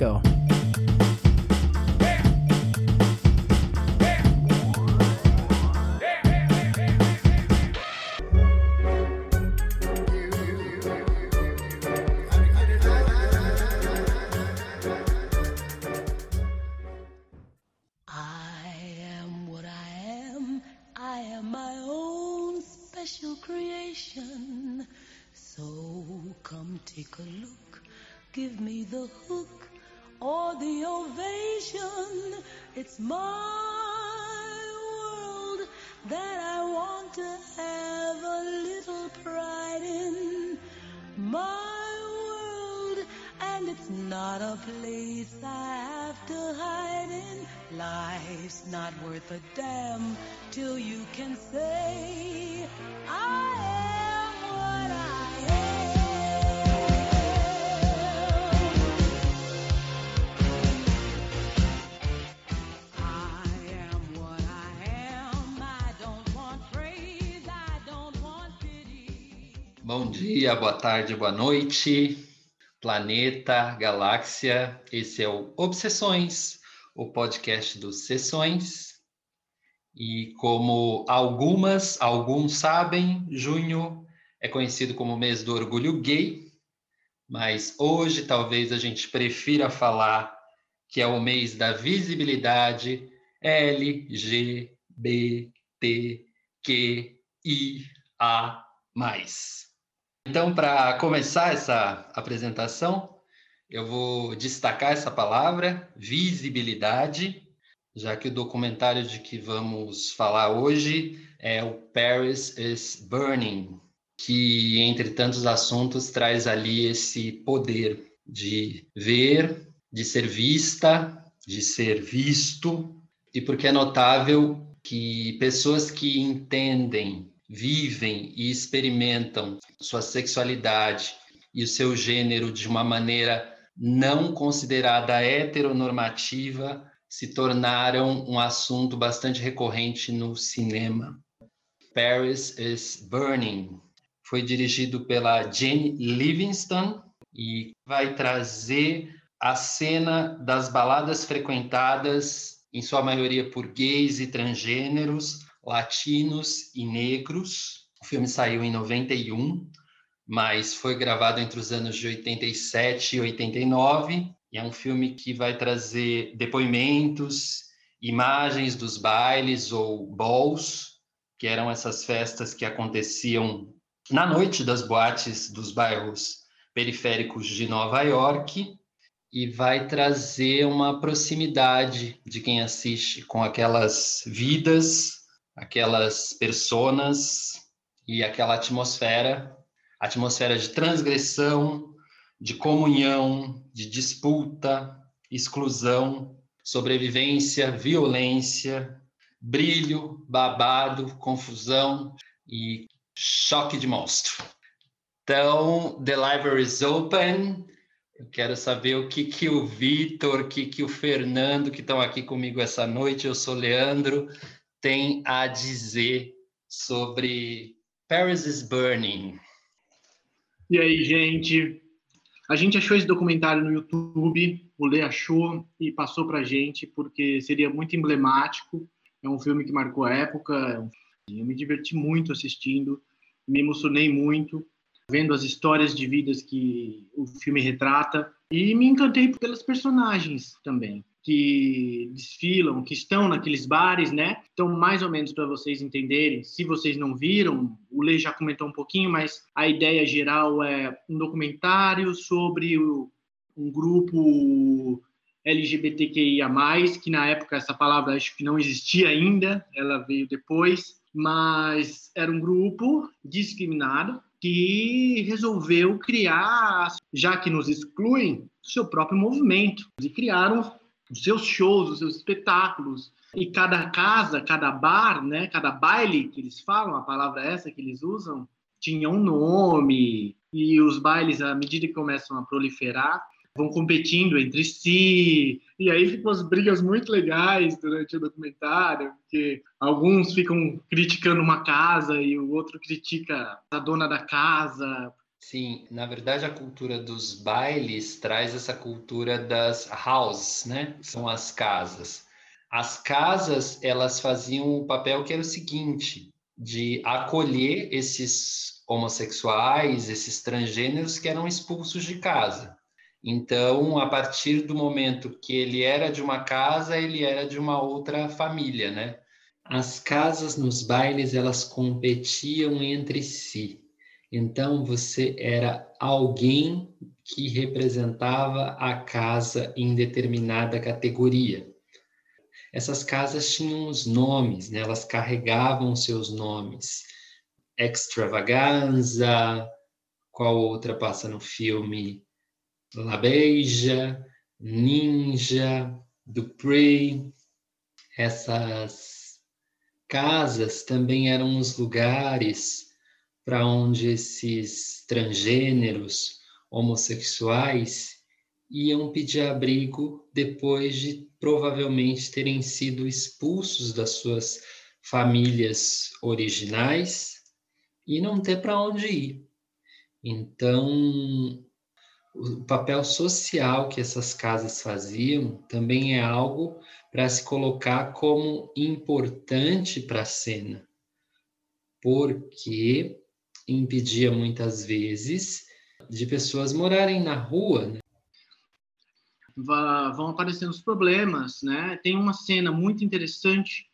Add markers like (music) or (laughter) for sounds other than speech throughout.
go. Bom dia, boa tarde, boa noite, planeta, galáxia. Esse é o Obsessões, o podcast dos Sessões. E como algumas, alguns sabem, junho é conhecido como mês do orgulho gay, mas hoje talvez a gente prefira falar que é o mês da visibilidade LGBTQIA+. Então, para começar essa apresentação, eu vou destacar essa palavra, visibilidade, já que o documentário de que vamos falar hoje é o Paris is Burning, que, entre tantos assuntos, traz ali esse poder de ver, de ser vista, de ser visto, e porque é notável que pessoas que entendem, vivem e experimentam sua sexualidade e o seu gênero de uma maneira não considerada heteronormativa se tornaram um assunto bastante recorrente no cinema. Paris is Burning foi dirigido pela Jane Livingston e vai trazer a cena das baladas frequentadas, em sua maioria por gays e transgêneros, latinos e negros. O filme saiu em 91, mas foi gravado entre os anos de 87 e 89. E é um filme que vai trazer depoimentos, imagens dos bailes ou balls, que eram essas festas que aconteciam na noite das boates dos bairros periféricos de Nova York e vai trazer uma proximidade de quem assiste com aquelas vidas, aquelas personas e aquela atmosfera, atmosfera de transgressão, de comunhão, de disputa, exclusão, sobrevivência, violência, brilho, babado, confusão e choque de monstro. Então, The Library is Open. Eu quero saber o que, que o Vitor, o que, que o Fernando, que estão aqui comigo essa noite, eu sou Leandro, tem a dizer sobre Paris is Burning. E aí, gente? A gente achou esse documentário no YouTube, o Lê achou e passou pra gente, porque seria muito emblemático. É um filme que marcou a época. Eu me diverti muito assistindo, me emocionei muito vendo as histórias de vidas que o filme retrata e me encantei pelas personagens também que desfilam, que estão naqueles bares, né? Então, mais ou menos para vocês entenderem, se vocês não viram, o Lê já comentou um pouquinho, mas a ideia geral é um documentário sobre o, um grupo LGBTQIA+, que na época essa palavra acho que não existia ainda, ela veio depois, mas era um grupo discriminado que resolveu criar, já que nos excluem, seu próprio movimento e criaram os seus shows, os seus espetáculos. E cada casa, cada bar, né, cada baile que eles falam, a palavra essa que eles usam, tinha um nome. E os bailes, à medida que começam a proliferar, vão competindo entre si. E aí ficam as brigas muito legais durante o documentário, porque alguns ficam criticando uma casa e o outro critica a dona da casa, Sim, na verdade a cultura dos bailes traz essa cultura das houses, né? São as casas. As casas, elas faziam o papel que era o seguinte, de acolher esses homossexuais, esses transgêneros que eram expulsos de casa. Então, a partir do momento que ele era de uma casa, ele era de uma outra família, né? As casas nos bailes, elas competiam entre si. Então, você era alguém que representava a casa em determinada categoria. Essas casas tinham os nomes, né? elas carregavam seus nomes. Extravaganza, qual outra passa no filme? La Beija, Ninja, Dupree. Essas casas também eram os lugares para onde esses transgêneros homossexuais iam pedir abrigo depois de provavelmente terem sido expulsos das suas famílias originais e não ter para onde ir. Então, o papel social que essas casas faziam também é algo para se colocar como importante para a cena, porque impedia muitas vezes de pessoas morarem na rua. Né? Vão aparecendo os problemas, né? Tem uma cena muito interessante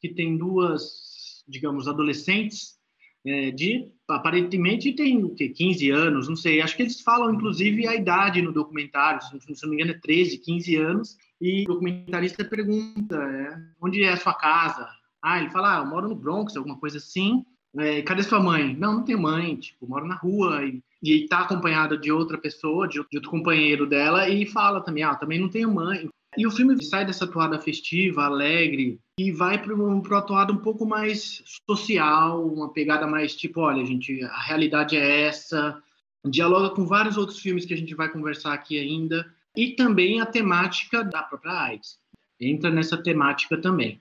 que tem duas, digamos, adolescentes é, de aparentemente tem o quê? 15 anos, não sei. Acho que eles falam inclusive a idade no documentário, se não me engano é 13, 15 anos. E o documentarista pergunta: é, onde é a sua casa? Ah, ele fala: ah, eu moro no Bronx, alguma coisa assim. É, cadê sua mãe? Não, não tenho mãe, tipo, moro na rua e, e tá acompanhada de outra pessoa, de, de, outro companheiro dela e fala também, ah, também não tenho mãe. E o filme sai dessa toada festiva, alegre e vai para um atuado um pouco mais social, uma pegada mais tipo, olha, gente, a realidade é essa. Dialoga com vários outros filmes que a gente vai conversar aqui ainda e também a temática da própria AIDS. Entra nessa temática também.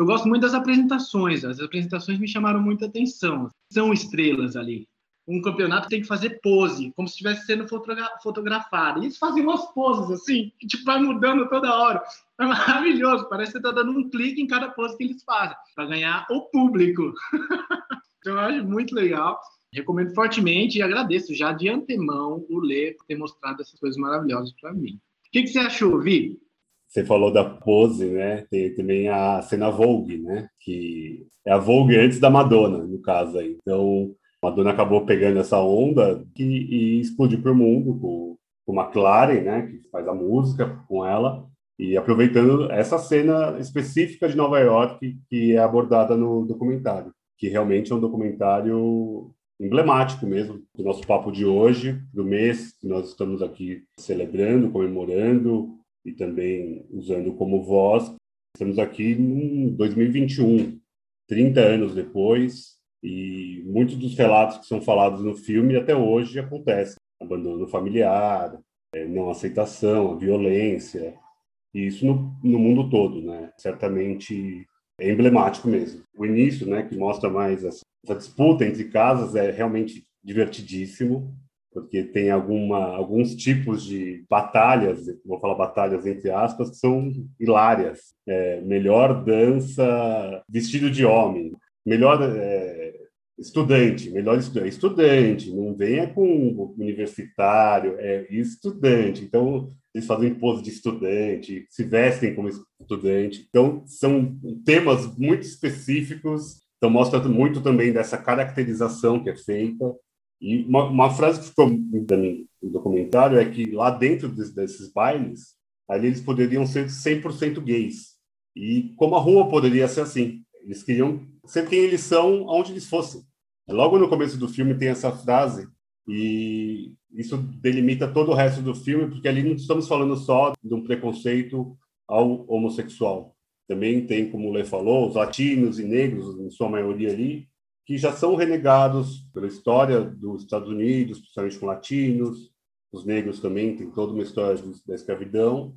Eu gosto muito das apresentações, as apresentações me chamaram muita atenção. São estrelas ali. Um campeonato tem que fazer pose, como se estivesse sendo fotogra fotografado. E eles fazem umas poses assim, que tipo, vai mudando toda hora. É maravilhoso, parece que você está dando um clique em cada pose que eles fazem, para ganhar o público. (laughs) então, eu acho muito legal. Recomendo fortemente e agradeço já de antemão o Lê por ter mostrado essas coisas maravilhosas para mim. O que, que você achou, Vi? Você falou da pose, né? Tem também a cena Vogue, né? Que é a Vogue antes da Madonna, no caso aí. Então, a Madonna acabou pegando essa onda e, e explodiu para o mundo com, com McLaren, né? Que faz a música com ela. E aproveitando essa cena específica de Nova York que é abordada no documentário, que realmente é um documentário emblemático mesmo do nosso papo de hoje, do mês que nós estamos aqui celebrando, comemorando, e também usando como voz. Estamos aqui em 2021, 30 anos depois, e muitos dos relatos que são falados no filme até hoje acontecem. Abandono familiar, é, não aceitação, violência, e isso no, no mundo todo, né? Certamente é emblemático mesmo. O início, né, que mostra mais essa, essa disputa entre casas é realmente divertidíssimo porque tem alguma, alguns tipos de batalhas, vou falar batalhas entre aspas, que são hilárias. É, melhor dança vestido de homem, melhor é, estudante, melhor estudante, estudante, não venha com universitário, é estudante. Então, eles fazem pose de estudante, se vestem como estudante. Então, são temas muito específicos, então mostra muito também dessa caracterização que é feita e uma, uma frase que ficou no documentário é que lá dentro desses bailes, ali eles poderiam ser 100% gays. E como a rua poderia ser assim. Eles queriam ser quem eles são, aonde eles fossem. Logo no começo do filme tem essa frase e isso delimita todo o resto do filme, porque ali não estamos falando só de um preconceito ao homossexual. Também tem, como o Lê falou, os latinos e negros, em sua maioria ali, que já são renegados pela história dos Estados Unidos, principalmente com latinos, os negros também tem toda uma história da escravidão,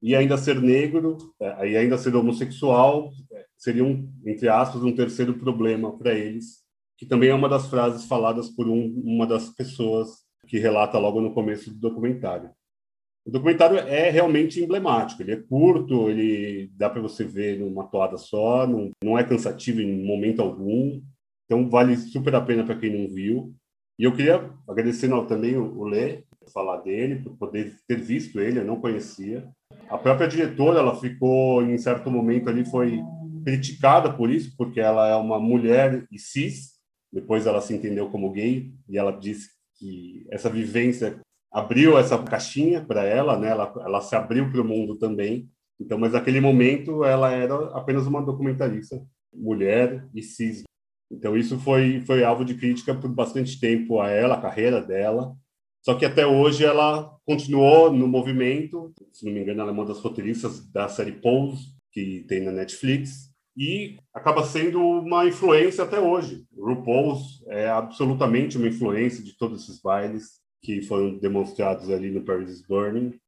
e ainda ser negro, é, e ainda ser homossexual, é, seria, um, entre aspas, um terceiro problema para eles, que também é uma das frases faladas por um, uma das pessoas que relata logo no começo do documentário. O documentário é realmente emblemático, ele é curto, ele dá para você ver numa toada só, não, não é cansativo em momento algum, então vale super a pena para quem não viu. E eu queria agradecer também o Lê, falar dele, por poder ter visto ele, eu não conhecia. A própria diretora, ela ficou, em certo momento ali, foi criticada por isso, porque ela é uma mulher e cis, depois ela se entendeu como gay, e ela disse que essa vivência abriu essa caixinha para ela, né? Ela, ela se abriu para o mundo também. Então, mas naquele momento ela era apenas uma documentarista, mulher e cis. Então isso foi foi alvo de crítica por bastante tempo a ela, a carreira dela. Só que até hoje ela continuou no movimento. Se não me engano, ela é uma das roteiristas da série Pose que tem na Netflix e acaba sendo uma influência até hoje. RuPaul's é absolutamente uma influência de todos esses bailes que foram demonstrados ali no Paris is Burning.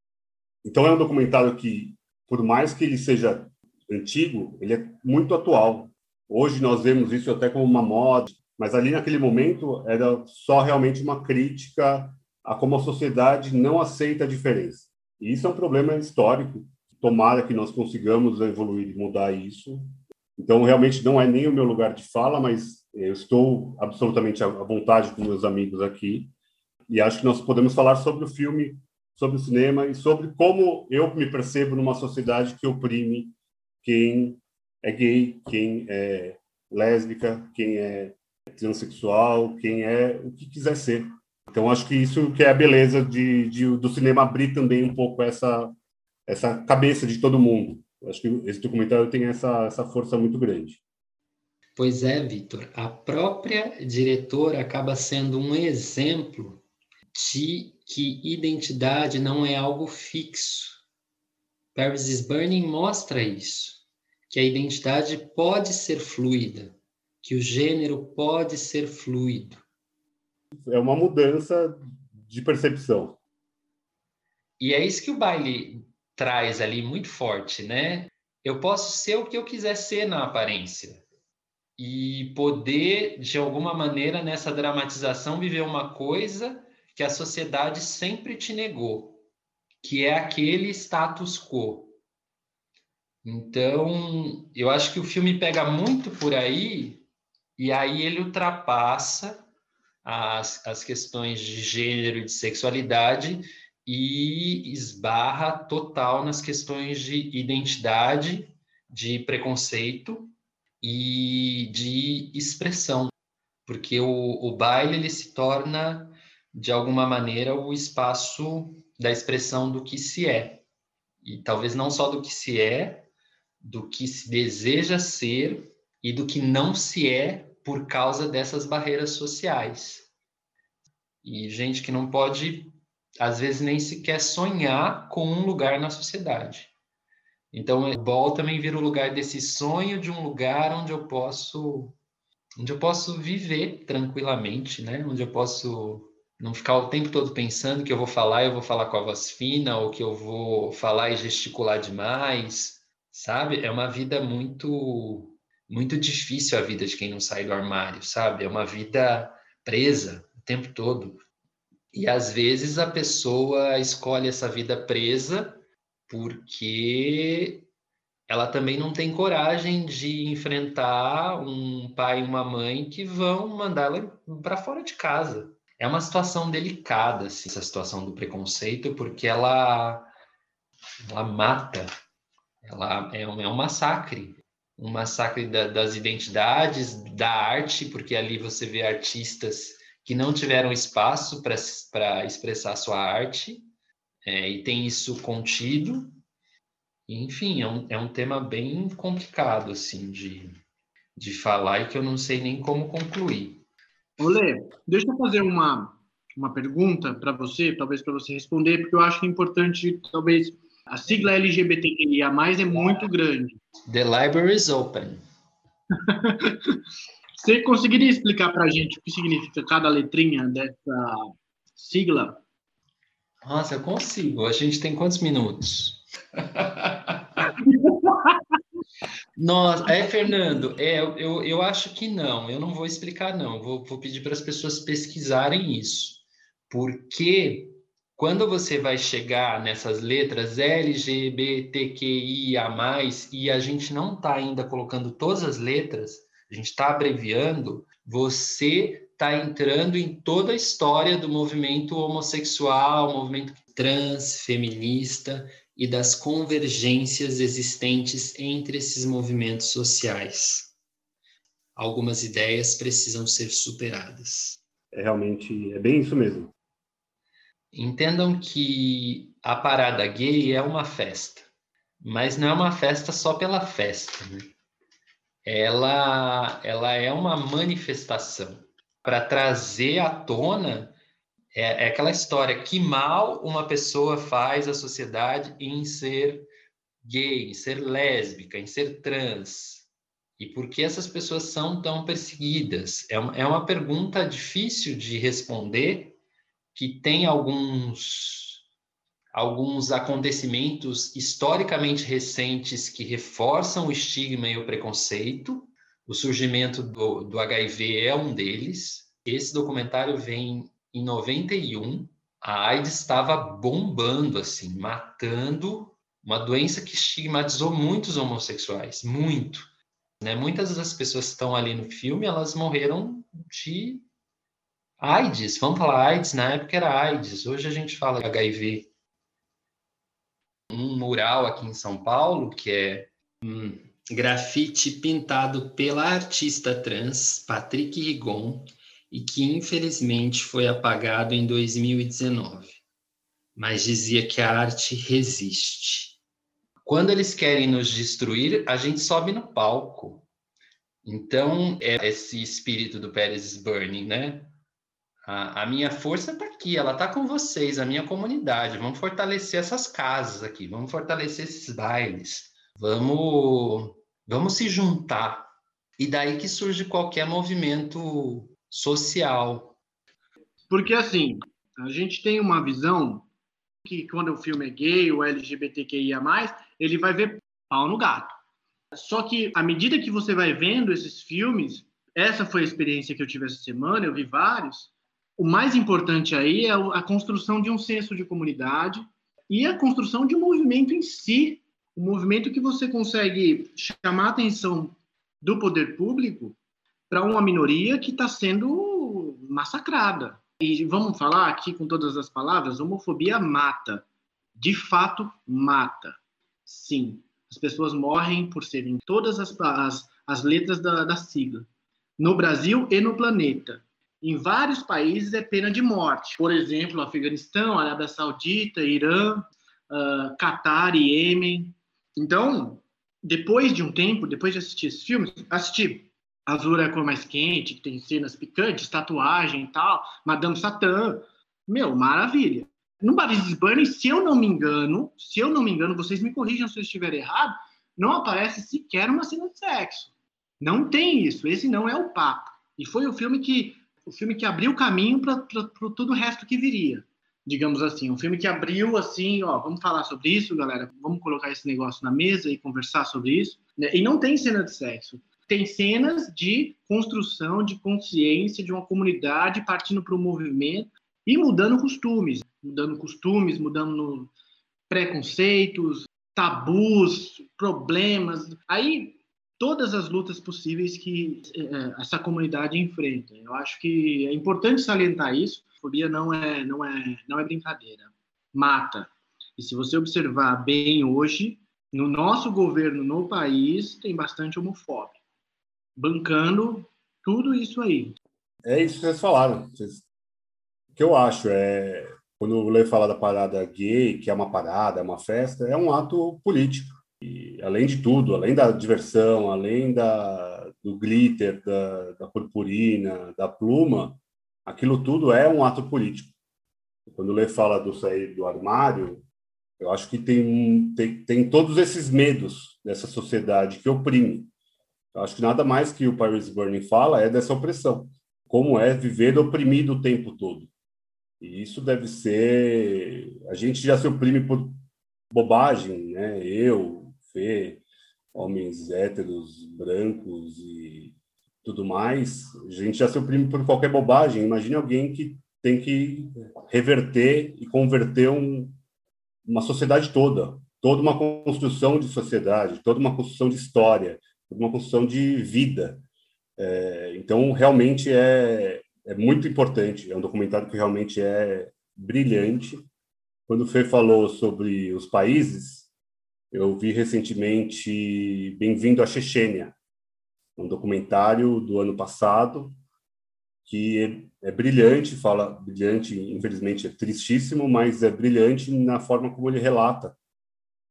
Então é um documentário que, por mais que ele seja antigo, ele é muito atual. Hoje nós vemos isso até como uma moda, mas ali naquele momento era só realmente uma crítica a como a sociedade não aceita a diferença. E isso é um problema histórico. Tomara que nós consigamos evoluir e mudar isso. Então, realmente não é nem o meu lugar de fala, mas eu estou absolutamente à vontade com meus amigos aqui e acho que nós podemos falar sobre o filme, sobre o cinema e sobre como eu me percebo numa sociedade que oprime quem é gay, quem é lésbica, quem é transexual, quem é o que quiser ser. Então acho que isso que é a beleza de, de, do cinema abrir também um pouco essa essa cabeça de todo mundo. Acho que esse documentário tem essa essa força muito grande. Pois é, Vitor. A própria diretora acaba sendo um exemplo de que identidade não é algo fixo. Paris is Burning mostra isso, que a identidade pode ser fluida, que o gênero pode ser fluido. É uma mudança de percepção. E é isso que o baile traz ali muito forte, né? Eu posso ser o que eu quiser ser na aparência e poder, de alguma maneira, nessa dramatização, viver uma coisa que a sociedade sempre te negou, que é aquele status quo. Então, eu acho que o filme pega muito por aí, e aí ele ultrapassa as, as questões de gênero e de sexualidade e esbarra total nas questões de identidade, de preconceito e de expressão, porque o, o baile ele se torna de alguma maneira, o espaço da expressão do que se é. E talvez não só do que se é, do que se deseja ser e do que não se é por causa dessas barreiras sociais. E gente que não pode, às vezes, nem sequer sonhar com um lugar na sociedade. Então, o Ball também vira o lugar desse sonho de um lugar onde eu posso onde eu posso viver tranquilamente, né? Onde eu posso não ficar o tempo todo pensando que eu vou falar, eu vou falar com a voz fina, ou que eu vou falar e gesticular demais, sabe? É uma vida muito muito difícil a vida de quem não sai do armário, sabe? É uma vida presa o tempo todo. E às vezes a pessoa escolhe essa vida presa porque ela também não tem coragem de enfrentar um pai e uma mãe que vão mandar ela para fora de casa é uma situação delicada, assim, essa situação do preconceito, porque ela, ela mata, ela é um, é um massacre, um massacre da, das identidades, da arte, porque ali você vê artistas que não tiveram espaço para expressar sua arte, é, e tem isso contido. Enfim, é um, é um tema bem complicado, assim, de, de falar e que eu não sei nem como concluir. Olê, deixa eu fazer uma, uma pergunta para você, talvez para você responder, porque eu acho que é importante, talvez, a sigla LGBTQIA+, é muito grande. The library is open. (laughs) você conseguiria explicar para a gente o que significa cada letrinha dessa sigla? Nossa, eu consigo. A gente tem quantos minutos? (laughs) Nossa, é, Fernando, é, eu, eu acho que não, eu não vou explicar, não. Vou, vou pedir para as pessoas pesquisarem isso. Porque quando você vai chegar nessas letras LGBTQIA, e a gente não está ainda colocando todas as letras, a gente está abreviando, você está entrando em toda a história do movimento homossexual, movimento trans, feminista e das convergências existentes entre esses movimentos sociais. Algumas ideias precisam ser superadas. É realmente, é bem isso mesmo. Entendam que a parada gay é uma festa, mas não é uma festa só pela festa, né? Ela, ela é uma manifestação para trazer à tona é, é, aquela história que mal uma pessoa faz à sociedade em ser gay, em ser lésbica, em ser trans. E por que essas pessoas são tão perseguidas? É uma, é uma pergunta difícil de responder, que tem alguns alguns acontecimentos historicamente recentes que reforçam o estigma e o preconceito. O surgimento do, do HIV é um deles. Esse documentário vem em 91, a AIDS estava bombando, assim, matando uma doença que estigmatizou muitos homossexuais, muito. Né? Muitas das pessoas que estão ali no filme, elas morreram de AIDS. Vamos falar AIDS, na época era AIDS, hoje a gente fala HIV. Um mural aqui em São Paulo, que é um grafite pintado pela artista trans Patrick Rigon, e que infelizmente foi apagado em 2019, mas dizia que a arte resiste. Quando eles querem nos destruir, a gente sobe no palco. Então, é esse espírito do Pérez Burning, né? A, a minha força está aqui, ela está com vocês, a minha comunidade. Vamos fortalecer essas casas aqui, vamos fortalecer esses bailes, vamos, vamos se juntar. E daí que surge qualquer movimento social. Porque, assim, a gente tem uma visão que quando o filme é gay ou LGBTQIA+, ele vai ver pau no gato. Só que, à medida que você vai vendo esses filmes, essa foi a experiência que eu tive essa semana, eu vi vários, o mais importante aí é a construção de um senso de comunidade e a construção de um movimento em si, um movimento que você consegue chamar a atenção do poder público para uma minoria que está sendo massacrada. E vamos falar aqui com todas as palavras: homofobia mata. De fato, mata. Sim, as pessoas morrem por serem todas as, as, as letras da, da sigla. No Brasil e no planeta. Em vários países é pena de morte. Por exemplo, Afeganistão, Arábia Saudita, Irã, uh, Catar Iêmen. Então, depois de um tempo, depois de assistir esses filmes, assisti Azul é a cor mais quente, que tem cenas picantes, tatuagem e tal, Madame Satã. Meu, maravilha. No Paris Burning, se eu não me engano, se eu não me engano, vocês me corrijam se eu estiver errado, não aparece sequer uma cena de sexo. Não tem isso. Esse não é o papo. E foi o filme que o filme que abriu o caminho para todo o resto que viria, digamos assim. Um filme que abriu assim, ó, vamos falar sobre isso, galera. Vamos colocar esse negócio na mesa e conversar sobre isso. E não tem cena de sexo tem cenas de construção de consciência de uma comunidade partindo para o movimento e mudando costumes, mudando costumes, mudando preconceitos, tabus, problemas. Aí todas as lutas possíveis que é, essa comunidade enfrenta. Eu acho que é importante salientar isso. Fobia não é não é não é brincadeira. Mata. E se você observar bem hoje, no nosso governo no país tem bastante homofóbico bancando tudo isso aí. É isso que vocês falaram. O que eu acho é, quando o Lê fala da parada gay, que é uma parada, é uma festa, é um ato político. E, além de tudo, além da diversão, além da, do glitter, da, da purpurina, da pluma, aquilo tudo é um ato político. Quando o Lê fala do sair do armário, eu acho que tem, tem, tem todos esses medos dessa sociedade que oprime. Eu acho que nada mais que o Paris Burning fala é dessa opressão. Como é viver oprimido o tempo todo. E isso deve ser. A gente já se oprime por bobagem, né? Eu, Fê, homens héteros, brancos e tudo mais, a gente já se oprime por qualquer bobagem. Imagine alguém que tem que reverter e converter um, uma sociedade toda, toda uma construção de sociedade, toda uma construção de história, toda uma construção de vida. É, então, realmente é, é muito importante. É um documentário que realmente é brilhante. Quando o Fê falou sobre os países, eu vi recentemente Bem-vindo à Chechênia, um documentário do ano passado que é, brilhante, fala brilhante, infelizmente é tristíssimo, mas é brilhante na forma como ele relata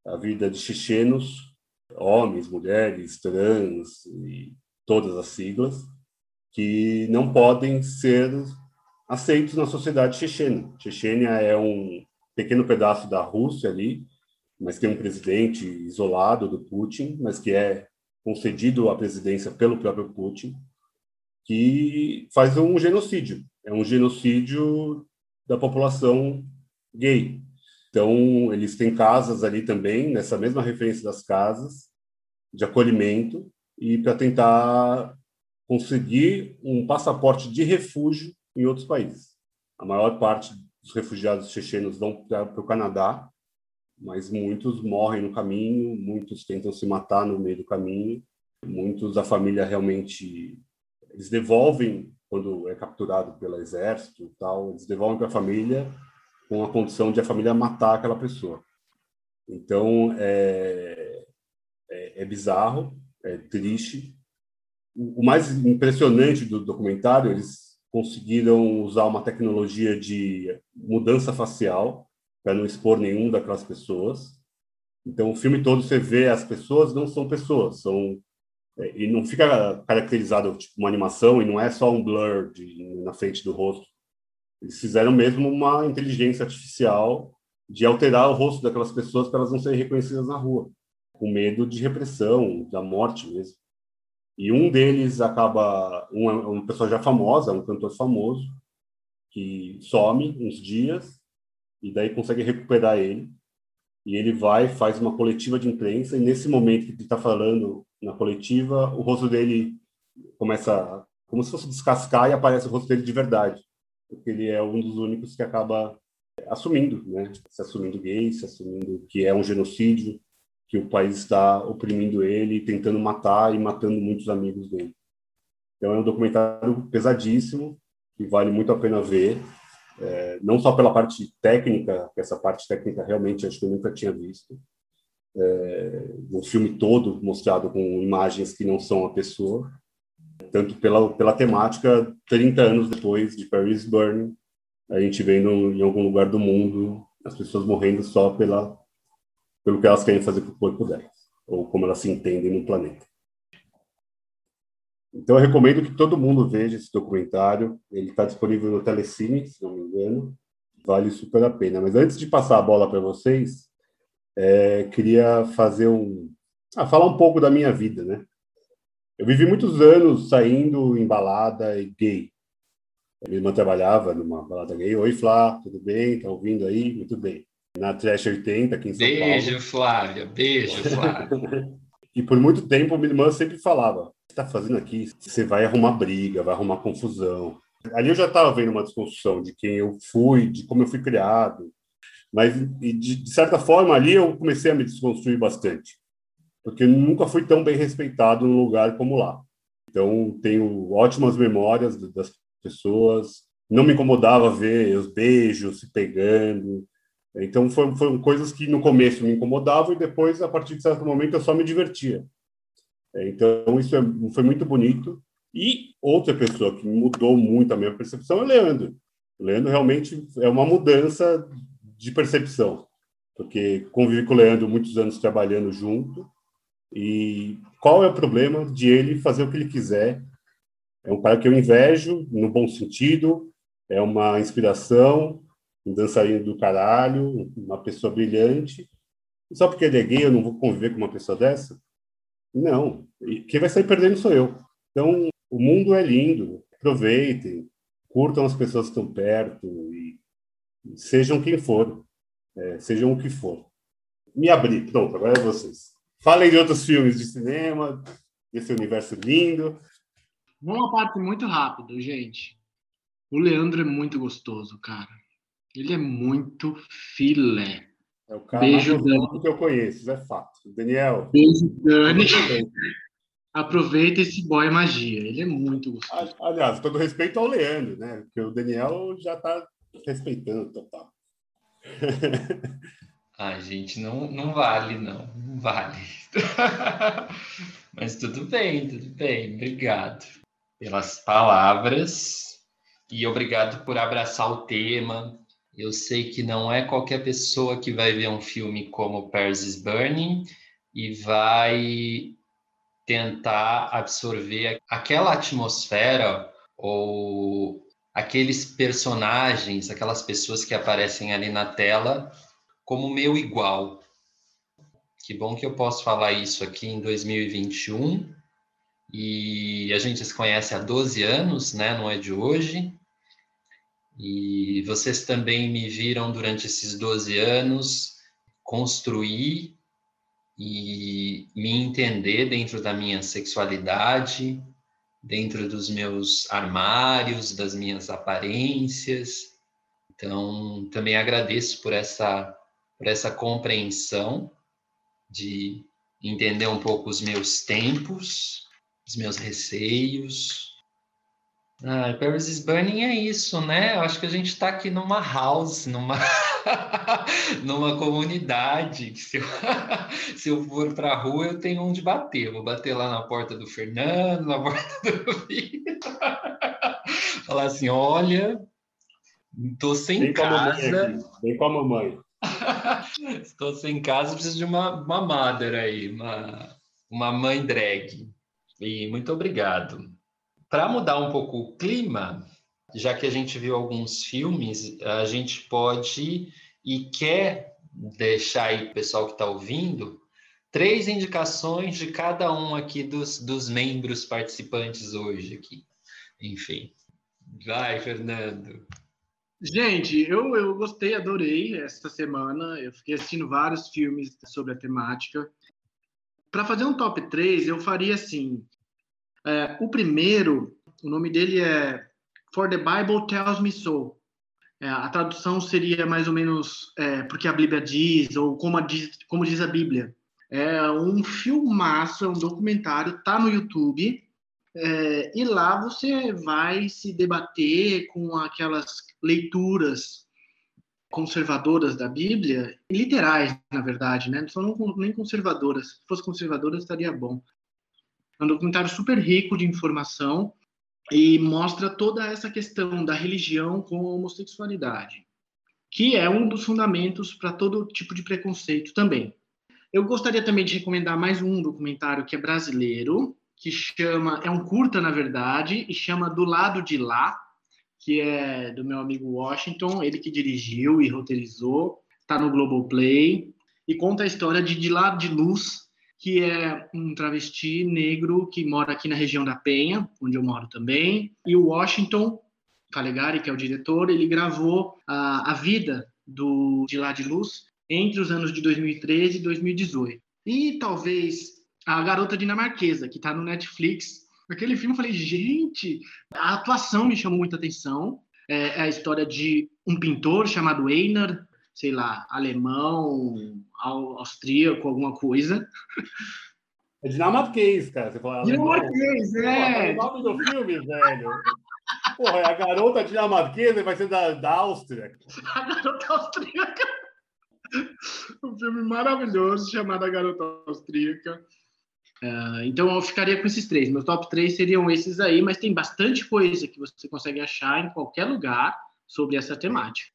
a vida de chechenos, homens, mulheres, trans e todas as siglas que não podem ser aceitos na sociedade chechena. Chechênia é um pequeno pedaço da Rússia ali, mas tem um presidente isolado do Putin, mas que é concedido a presidência pelo próprio Putin, que faz um genocídio. É um genocídio da população gay. Então, eles têm casas ali também, nessa mesma referência das casas, de acolhimento, e para tentar conseguir um passaporte de refúgio em outros países. A maior parte dos refugiados chechenos vão para o Canadá, mas muitos morrem no caminho, muitos tentam se matar no meio do caminho, muitos a família realmente eles devolvem quando é capturado pelo exército e tal, eles devolvem para a família com a condição de a família matar aquela pessoa. Então é, é, é bizarro, é triste, o mais impressionante do documentário, eles conseguiram usar uma tecnologia de mudança facial para não expor nenhum daquelas pessoas. Então, o filme todo você vê as pessoas não são pessoas, são é, e não fica caracterizado tipo uma animação e não é só um blur de, na frente do rosto. Eles fizeram mesmo uma inteligência artificial de alterar o rosto daquelas pessoas para elas não serem reconhecidas na rua, com medo de repressão, da morte mesmo. E um deles acaba, uma, uma pessoa já famosa, um cantor famoso, que some uns dias e daí consegue recuperar ele. E ele vai, faz uma coletiva de imprensa, e nesse momento que ele está falando na coletiva, o rosto dele começa como se fosse descascar e aparece o rosto dele de verdade. Porque ele é um dos únicos que acaba assumindo, né? Se assumindo gay, se assumindo que é um genocídio, que o país está oprimindo ele, tentando matar e matando muitos amigos dele. Então é um documentário pesadíssimo que vale muito a pena ver, é, não só pela parte técnica, que essa parte técnica realmente acho que eu nunca tinha visto, é, o filme todo mostrado com imagens que não são a pessoa, tanto pela pela temática 30 anos depois de Paris Burning, a gente vendo em algum lugar do mundo as pessoas morrendo só pela pelo que elas querem fazer com o corpo delas, ou como elas se entendem no planeta. Então, eu recomendo que todo mundo veja esse documentário. Ele está disponível no Telecine, se não me engano. Vale super a pena. Mas antes de passar a bola para vocês, é, queria fazer um. Ah, falar um pouco da minha vida, né? Eu vivi muitos anos saindo em balada e gay. A minha irmã trabalhava numa balada gay. Oi, Flá, tudo bem? Tá ouvindo aí? Muito bem na Trash 80, aqui em São beijo, Paulo. Beijo, Flávia. Beijo, Flávia. (laughs) e por muito tempo, minha irmã sempre falava: está fazendo aqui? Você vai arrumar briga, vai arrumar confusão. Ali eu já estava vendo uma desconstrução de quem eu fui, de como eu fui criado. Mas, de, certa forma, ali eu comecei a me desconstruir bastante. Porque nunca fui tão bem respeitado num lugar como lá. Então, tenho ótimas memórias das pessoas. Não me incomodava ver os beijos se pegando, então foram, foram coisas que no começo me incomodavam e depois, a partir de certo momento, eu só me divertia. É, então isso é, foi muito bonito. E outra pessoa que mudou muito a minha percepção é o Leandro. O Leandro realmente é uma mudança de percepção, porque convivi com o Leandro muitos anos trabalhando junto. E qual é o problema de ele fazer o que ele quiser? É um cara que eu invejo, no bom sentido, é uma inspiração, um dançarino do caralho, uma pessoa brilhante. Só porque ele é gay, eu não vou conviver com uma pessoa dessa? Não. Quem vai sair perdendo sou eu. Então, o mundo é lindo. Aproveitem, curtam as pessoas que estão perto e sejam quem for, é, sejam o que for. Me abri, pronto, agora é vocês. Falem de outros filmes de cinema, desse universo lindo. Uma parte muito rápido, gente. O Leandro é muito gostoso, cara. Ele é muito filé. É o cara Beijo, mais Dani. que eu conheço, é fato. Daniel. Beijo, Dani. Aproveita esse boy magia. Ele é muito gostoso. Aliás, todo respeito ao Leandro, né? Porque o Daniel já está respeitando total. (laughs) Ai, gente, não, não vale, não. Não vale. (laughs) Mas tudo bem, tudo bem. Obrigado pelas palavras e obrigado por abraçar o tema. Eu sei que não é qualquer pessoa que vai ver um filme como Paris is Burning e vai tentar absorver aquela atmosfera ou aqueles personagens, aquelas pessoas que aparecem ali na tela como meu igual. Que bom que eu posso falar isso aqui em 2021. E a gente se conhece há 12 anos, né? Não é de hoje. E vocês também me viram durante esses 12 anos construir e me entender dentro da minha sexualidade, dentro dos meus armários, das minhas aparências. Então, também agradeço por essa por essa compreensão de entender um pouco os meus tempos, os meus receios. Ah, Paris is Burning é isso, né? Eu acho que a gente está aqui numa house, numa, (laughs) numa comunidade. Se eu, (laughs) se eu for para a rua, eu tenho onde bater. Eu vou bater lá na porta do Fernando, na porta do Vitor. (laughs) Falar assim: olha, estou sem Vem casa. Vem com a mamãe. Estou sem casa, preciso de uma, uma mother aí, uma, uma mãe drag. E muito obrigado. Para mudar um pouco o clima, já que a gente viu alguns filmes, a gente pode e quer deixar aí o pessoal que está ouvindo três indicações de cada um aqui dos, dos membros participantes hoje aqui. Enfim. Vai, Fernando. Gente, eu, eu gostei, adorei esta semana. Eu fiquei assistindo vários filmes sobre a temática. Para fazer um top 3, eu faria assim: é, o primeiro, o nome dele é For the Bible Tells Me So. É, a tradução seria mais ou menos é, porque a Bíblia diz, ou como diz, como diz a Bíblia. É um filmaço, é um documentário, tá no YouTube. É, e lá você vai se debater com aquelas leituras conservadoras da Bíblia, literais, na verdade, né? Não são nem conservadoras. Se fosse conservadoras, estaria bom. É um documentário super rico de informação e mostra toda essa questão da religião com a homossexualidade, que é um dos fundamentos para todo tipo de preconceito também. Eu gostaria também de recomendar mais um documentário que é brasileiro, que chama, é um curta na verdade, e chama Do Lado de Lá, que é do meu amigo Washington, ele que dirigiu e roteirizou, está no Globoplay, e conta a história de De Lado de Luz, que é um travesti negro que mora aqui na região da Penha, onde eu moro também, e o Washington Calegari, que é o diretor, ele gravou a, a vida do De Lá de Luz entre os anos de 2013 e 2018. E talvez a Garota Dinamarquesa, que está no Netflix. Aquele filme eu falei, gente, a atuação me chamou muita atenção. É, é a história de um pintor chamado Einar, sei lá, alemão, austríaco, alguma coisa. É dinamarquês, cara. Você fala, dinamarquês, é. O nome do filme, velho. Porra, é a garota dinamarquesa vai ser da, da Áustria. A garota austríaca. Um filme maravilhoso chamado A Garota Austríaca. Uh, então eu ficaria com esses três. Meus top três seriam esses aí, mas tem bastante coisa que você consegue achar em qualquer lugar sobre essa temática.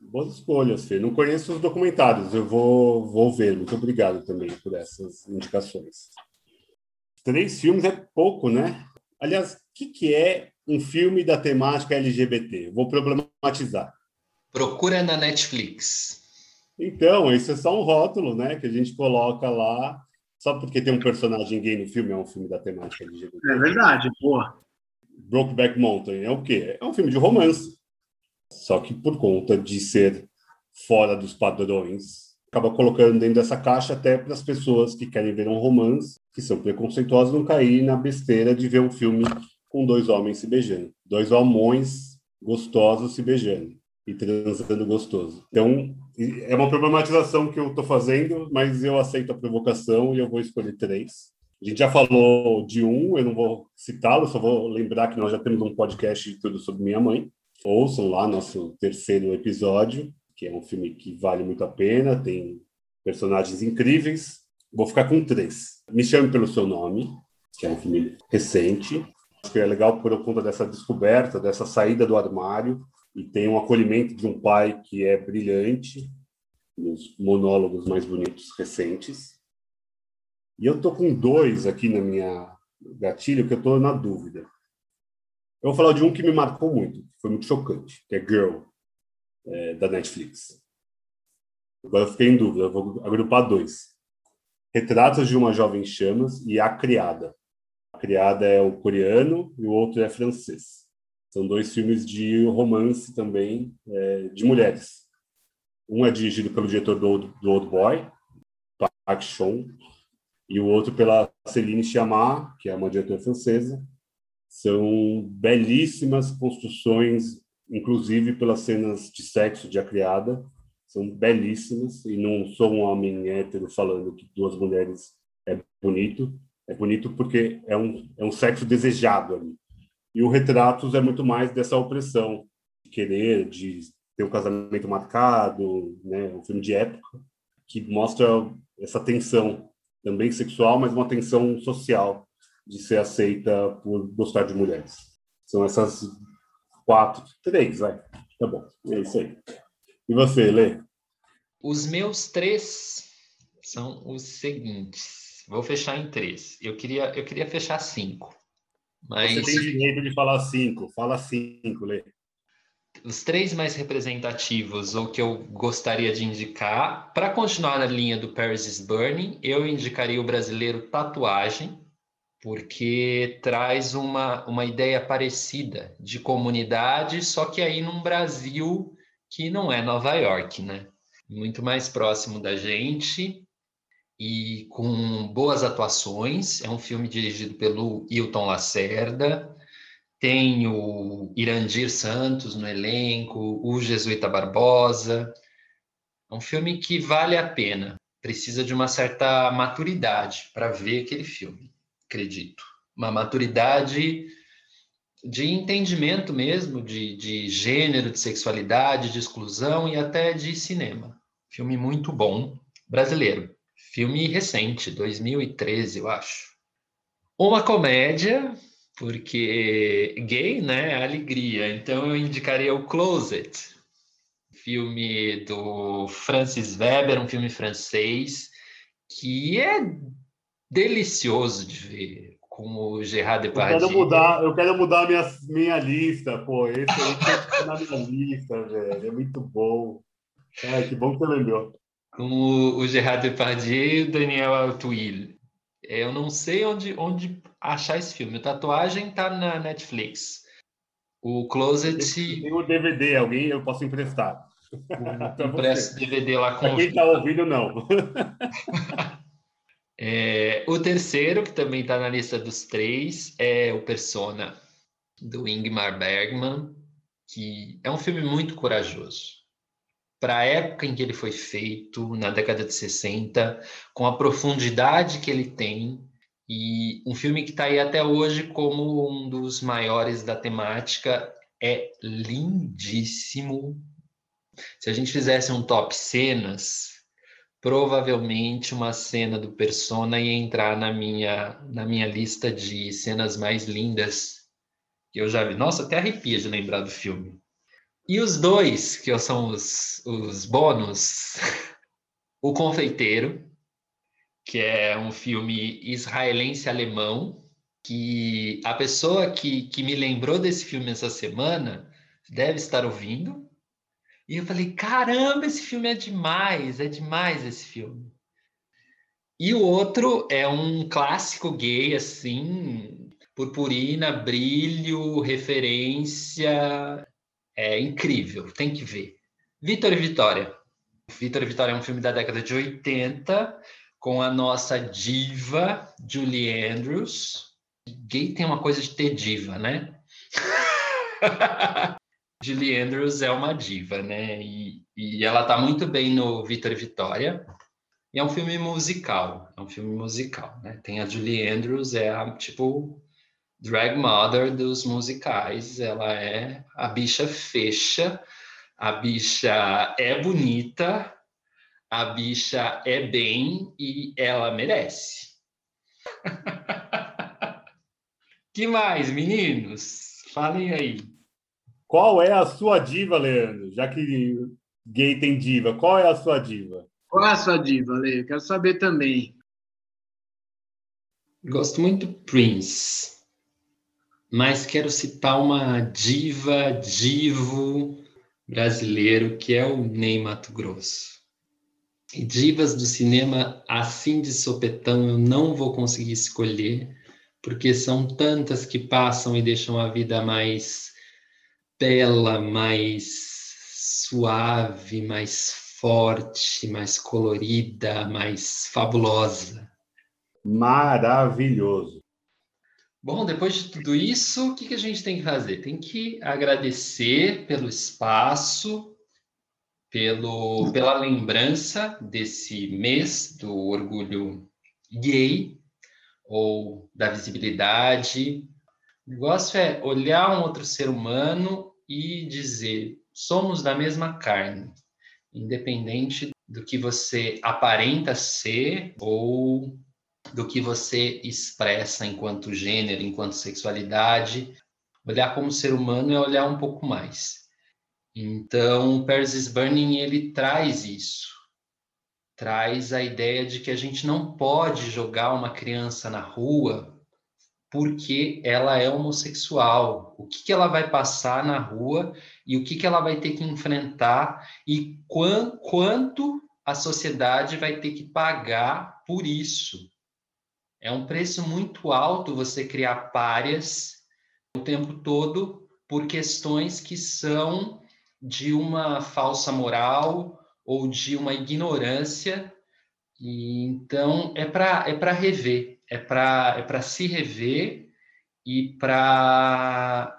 Boas escolhas, Fê. Não conheço os documentários, eu vou, vou ver. Muito obrigado também por essas indicações. Três filmes é pouco, né? Aliás, o que, que é um filme da temática LGBT? Vou problematizar. Procura na Netflix. Então, isso é só um rótulo, né? Que a gente coloca lá só porque tem um personagem gay no filme, é um filme da temática LGBT. É verdade, porra. Brokeback Mountain é o quê? É um filme de romance. Só que por conta de ser fora dos padrões acaba colocando dentro dessa caixa até para as pessoas que querem ver um romance, que são preconceituosas, não cair na besteira de ver um filme com dois homens se beijando. Dois homões gostosos se beijando e transando gostoso. Então, é uma problematização que eu estou fazendo, mas eu aceito a provocação e eu vou escolher três. A gente já falou de um, eu não vou citá-lo, só vou lembrar que nós já temos um podcast de tudo sobre minha mãe. Ouçam lá nosso terceiro episódio, que é um filme que vale muito a pena, tem personagens incríveis. Vou ficar com três. Me Chame Pelo Seu Nome, que é um filme recente. Acho que é legal por conta dessa descoberta, dessa saída do armário, e tem um acolhimento de um pai que é brilhante, nos monólogos mais bonitos recentes. E eu tô com dois aqui na minha gatilho que eu tô na dúvida. Eu vou falar de um que me marcou muito, que foi muito chocante, que é Girl, é, da Netflix. Agora eu fiquei em dúvida, eu vou agrupar dois. Retratos de uma Jovem Chamas e A Criada. A Criada é o coreano e o outro é francês. São dois filmes de romance também, é, de mulheres. Um é dirigido pelo diretor do do Old Boy, Park Chan, e o outro pela Céline Sciamma, que é uma diretora francesa. São belíssimas construções, inclusive pelas cenas de sexo de A Criada, são belíssimas, e não sou um homem hétero falando que duas mulheres é bonito, é bonito porque é um, é um sexo desejado ali. E o Retratos é muito mais dessa opressão, de querer, de ter o um casamento marcado, né, um filme de época, que mostra essa tensão, também sexual, mas uma tensão social, de ser aceita por gostar de mulheres. São essas quatro, três, vai. Tá bom, é isso aí. E você, Lê? Os meus três são os seguintes. Vou fechar em três. Eu queria, eu queria fechar cinco. Mas... Você tem direito de falar cinco. Fala cinco, Lê. Os três mais representativos, ou que eu gostaria de indicar, para continuar na linha do Paris is Burning, eu indicaria o brasileiro Tatuagem, porque traz uma, uma ideia parecida de comunidade, só que aí num Brasil que não é Nova York, né? Muito mais próximo da gente e com boas atuações. É um filme dirigido pelo Hilton Lacerda. Tem o Irandir Santos no elenco, o Jesuíta Barbosa. É um filme que vale a pena. Precisa de uma certa maturidade para ver aquele filme, acredito. Uma maturidade de entendimento mesmo, de, de gênero, de sexualidade, de exclusão e até de cinema. Filme muito bom, brasileiro. Filme recente, 2013, eu acho. Uma comédia, porque gay, né? É alegria. Então eu indicaria o Closet, filme do Francis Weber, um filme francês, que é delicioso de ver, com o Gerard Depardieu. Eu quero mudar, eu quero mudar minha, minha lista, pô. Esse aí na minha lista, velho. É muito bom. Ai, que bom que você lembrou com o Gerard Depardieu e o Daniel Auteuil. Eu não sei onde, onde achar esse filme. A tatuagem tá na Netflix. O Closet. Tem o DVD, alguém eu posso emprestar. (laughs) Empresta DVD lá com. Pra quem está ouvindo, não. (laughs) é, o terceiro, que também está na lista dos três, é o Persona, do Ingmar Bergman, que é um filme muito corajoso para a época em que ele foi feito, na década de 60, com a profundidade que ele tem, e um filme que está aí até hoje como um dos maiores da temática, é lindíssimo. Se a gente fizesse um top cenas, provavelmente uma cena do Persona ia entrar na minha, na minha lista de cenas mais lindas que eu já vi. Nossa, até arrepia de lembrar do filme. E os dois, que são os, os bônus, (laughs) O Confeiteiro, que é um filme israelense-alemão, que a pessoa que, que me lembrou desse filme essa semana deve estar ouvindo. E eu falei, caramba, esse filme é demais, é demais esse filme. E o outro é um clássico gay, assim, purpurina, brilho, referência, é incrível, tem que ver. Vitor e Vitória. Vitor e Vitória é um filme da década de 80, com a nossa diva, Julie Andrews. Gay tem uma coisa de ter diva, né? (laughs) Julie Andrews é uma diva, né? E, e ela tá muito bem no Vitor Vitória. E é um filme musical, é um filme musical, né? Tem a Julie Andrews, é a, tipo, drag mother dos musicais. Ela é a bicha fecha, a bicha é bonita, a bicha é bem e ela merece. (laughs) que mais, meninos? Falem aí. Qual é a sua diva, Leandro? Já que gay tem diva, qual é a sua diva? Qual é a sua diva, Lê? Quero saber também. Gosto muito do Prince, mas quero citar uma diva, divo brasileiro, que é o Ney Mato Grosso. E divas do cinema, assim de sopetão, eu não vou conseguir escolher, porque são tantas que passam e deixam a vida mais bela, mais suave, mais forte, mais colorida, mais fabulosa. Maravilhoso. Bom, depois de tudo isso, o que, que a gente tem que fazer? Tem que agradecer pelo espaço, pelo, pela lembrança desse mês do orgulho gay ou da visibilidade. O negócio é olhar um outro ser humano e dizer: somos da mesma carne, independente do que você aparenta ser ou do que você expressa enquanto gênero, enquanto sexualidade. Olhar como ser humano é olhar um pouco mais. Então, Paris Burning ele traz isso, traz a ideia de que a gente não pode jogar uma criança na rua porque ela é homossexual. O que, que ela vai passar na rua e o que, que ela vai ter que enfrentar e quant, quanto a sociedade vai ter que pagar por isso. É um preço muito alto você criar párias o tempo todo por questões que são de uma falsa moral ou de uma ignorância. E, então, é para é rever, é para é para se rever e para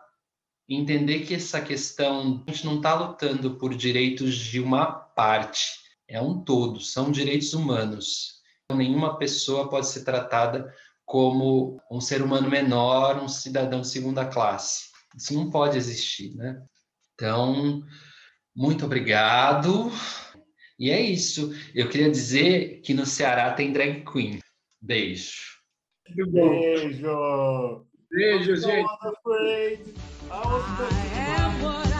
entender que essa questão, a gente não está lutando por direitos de uma parte, é um todo, são direitos humanos. Nenhuma pessoa pode ser tratada como um ser humano menor, um cidadão de segunda classe. Isso não pode existir, né? Então, muito obrigado. E é isso. Eu queria dizer que no Ceará tem drag queen. Beijo. Beijo. Beijo, gente. I am what